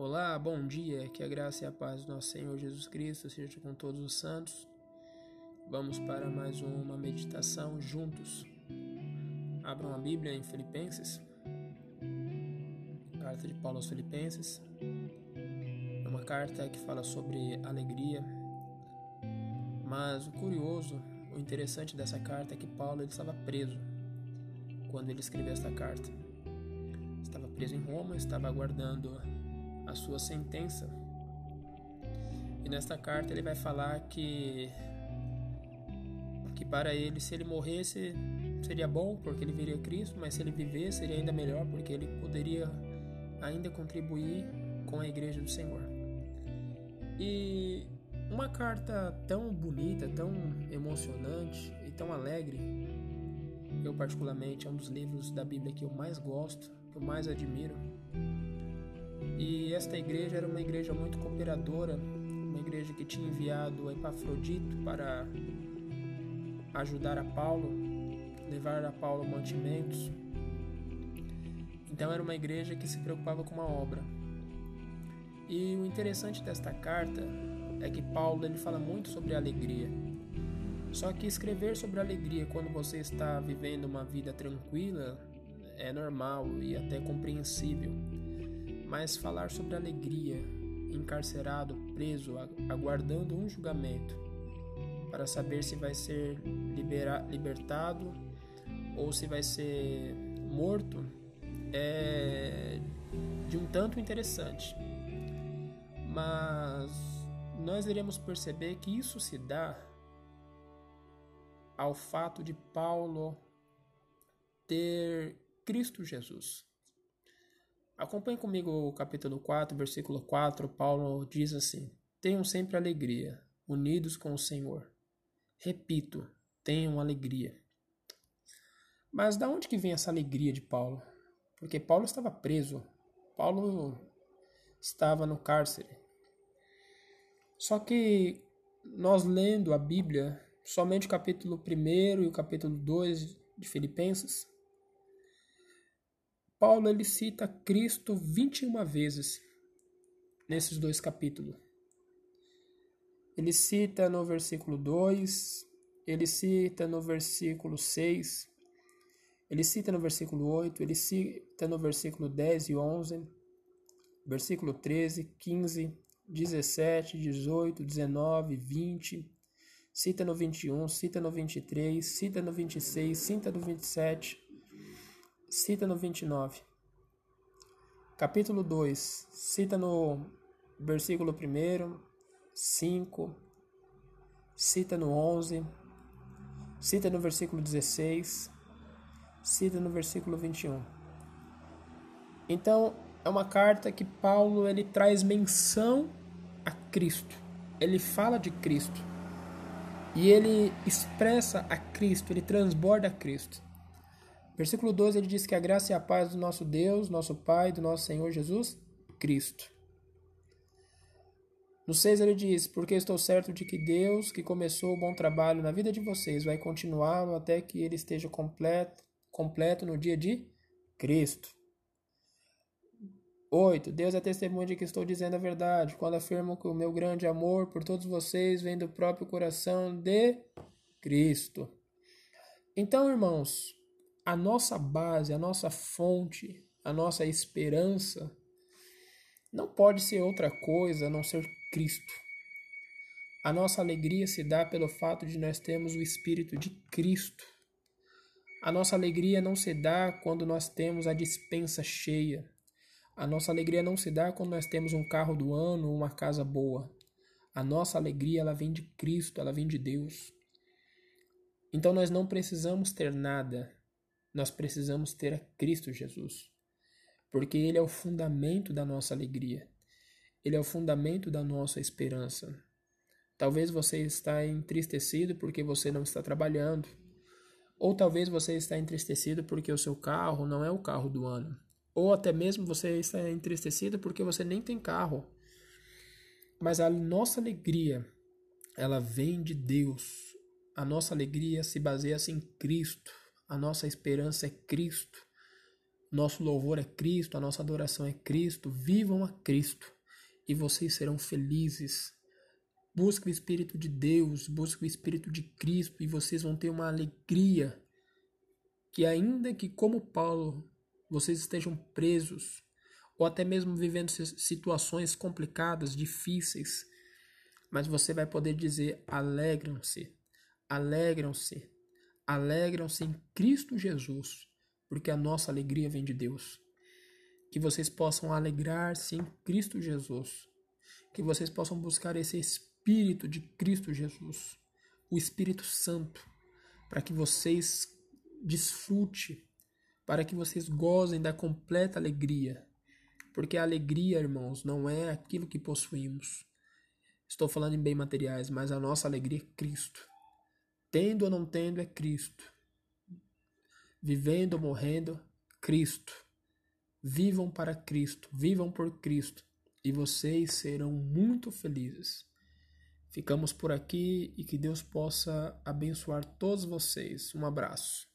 Olá, bom dia, que a graça e a paz do nosso Senhor Jesus Cristo seja com todos os santos. Vamos para mais uma meditação juntos. Abram a Bíblia em Filipenses, carta de Paulo aos Filipenses. É uma carta que fala sobre alegria, mas o curioso, o interessante dessa carta é que Paulo ele estava preso quando ele escreveu esta carta. Estava preso em Roma, estava aguardando a sua sentença. E nesta carta ele vai falar que que para ele se ele morresse seria bom porque ele veria Cristo, mas se ele viver seria ainda melhor porque ele poderia ainda contribuir com a igreja do Senhor. E uma carta tão bonita, tão emocionante e tão alegre, eu particularmente é um dos livros da Bíblia que eu mais gosto, que eu mais admiro. E esta igreja era uma igreja muito cooperadora, uma igreja que tinha enviado Epafrodito para ajudar a Paulo, levar a Paulo mantimentos. Então era uma igreja que se preocupava com uma obra. E o interessante desta carta é que Paulo ele fala muito sobre alegria. Só que escrever sobre alegria quando você está vivendo uma vida tranquila é normal e até compreensível mas falar sobre alegria, encarcerado, preso, aguardando um julgamento, para saber se vai ser libera libertado ou se vai ser morto, é de um tanto interessante. Mas nós iremos perceber que isso se dá ao fato de Paulo ter Cristo Jesus. Acompanhe comigo o capítulo 4, versículo 4. Paulo diz assim: Tenham sempre alegria, unidos com o Senhor. Repito, tenham alegria. Mas da onde que vem essa alegria de Paulo? Porque Paulo estava preso. Paulo estava no cárcere. Só que nós lendo a Bíblia, somente o capítulo 1 e o capítulo 2 de Filipenses, Paulo ele cita Cristo 21 vezes nesses dois capítulos. Ele cita no versículo 2, ele cita no versículo 6, ele cita no versículo 8, ele cita no versículo 10 e 11, versículo 13, 15, 17, 18, 19, 20, cita no 21, cita no 23, cita no 26, cita no 27, cita no 29. Capítulo 2, cita no versículo 1, 5, cita no 11, cita no versículo 16, cita no versículo 21. Então, é uma carta que Paulo ele traz menção a Cristo. Ele fala de Cristo. E ele expressa a Cristo, ele transborda a Cristo. Versículo 12 ele diz que a graça e a paz do nosso Deus, nosso Pai, do nosso Senhor Jesus Cristo. No 6 ele diz: Porque estou certo de que Deus, que começou o bom trabalho na vida de vocês, vai continuá-lo até que ele esteja completo, completo no dia de Cristo. 8. Deus é testemunha de que estou dizendo a verdade, quando afirmo que o meu grande amor por todos vocês vem do próprio coração de Cristo. Então, irmãos, a nossa base, a nossa fonte, a nossa esperança não pode ser outra coisa a não ser Cristo. A nossa alegria se dá pelo fato de nós termos o Espírito de Cristo. A nossa alegria não se dá quando nós temos a dispensa cheia. A nossa alegria não se dá quando nós temos um carro do ano ou uma casa boa. A nossa alegria ela vem de Cristo, ela vem de Deus. Então nós não precisamos ter nada, nós precisamos ter a Cristo Jesus, porque Ele é o fundamento da nossa alegria, Ele é o fundamento da nossa esperança. Talvez você está entristecido porque você não está trabalhando, ou talvez você está entristecido porque o seu carro não é o carro do ano, ou até mesmo você está entristecido porque você nem tem carro. Mas a nossa alegria, ela vem de Deus. A nossa alegria se baseia em Cristo. A nossa esperança é Cristo. Nosso louvor é Cristo, a nossa adoração é Cristo. Vivam a Cristo e vocês serão felizes. Busque o Espírito de Deus, busque o Espírito de Cristo e vocês vão ter uma alegria que, ainda que, como Paulo, vocês estejam presos ou até mesmo vivendo situações complicadas, difíceis, mas você vai poder dizer: alegram-se, alegram-se, alegram-se em Cristo Jesus, porque a nossa alegria vem de Deus. Que vocês possam alegrar-se em Cristo Jesus, que vocês possam buscar esse Espírito de Cristo Jesus, o Espírito Santo, para que vocês desfrute, para que vocês gozem da completa alegria. Porque a alegria, irmãos, não é aquilo que possuímos, Estou falando em bem materiais, mas a nossa alegria é Cristo. Tendo ou não tendo é Cristo. Vivendo ou morrendo, Cristo. Vivam para Cristo, vivam por Cristo e vocês serão muito felizes. Ficamos por aqui e que Deus possa abençoar todos vocês. Um abraço.